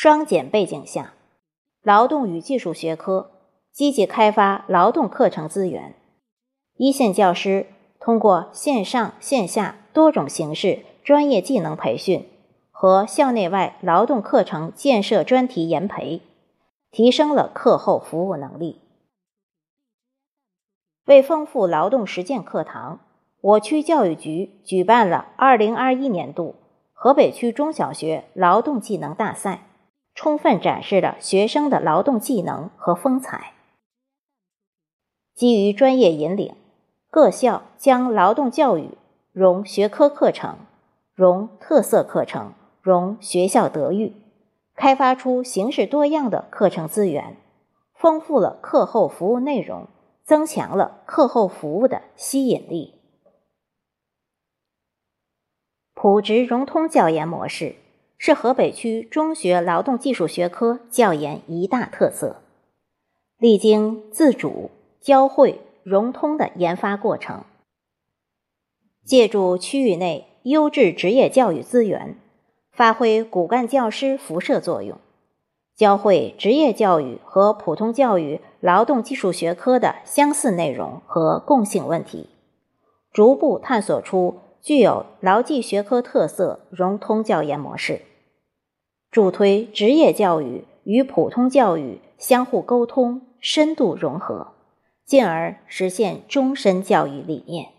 双减背景下，劳动与技术学科积极开发劳动课程资源，一线教师通过线上线下多种形式专业技能培训和校内外劳动课程建设专题研培，提升了课后服务能力。为丰富劳动实践课堂，我区教育局举办了2021年度河北区中小学劳动技能大赛。充分展示了学生的劳动技能和风采。基于专业引领，各校将劳动教育融学科课程、融特色课程、融学校德育，开发出形式多样的课程资源，丰富了课后服务内容，增强了课后服务的吸引力。普职融通教研模式。是河北区中学劳动技术学科教研一大特色，历经自主、交汇、融通的研发过程，借助区域内优质职业教育资源，发挥骨干教师辐射作用，教会职业教育和普通教育劳动技术学科的相似内容和共性问题，逐步探索出具有牢记学科特色融通教研模式。助推职业教育与普通教育相互沟通、深度融合，进而实现终身教育理念。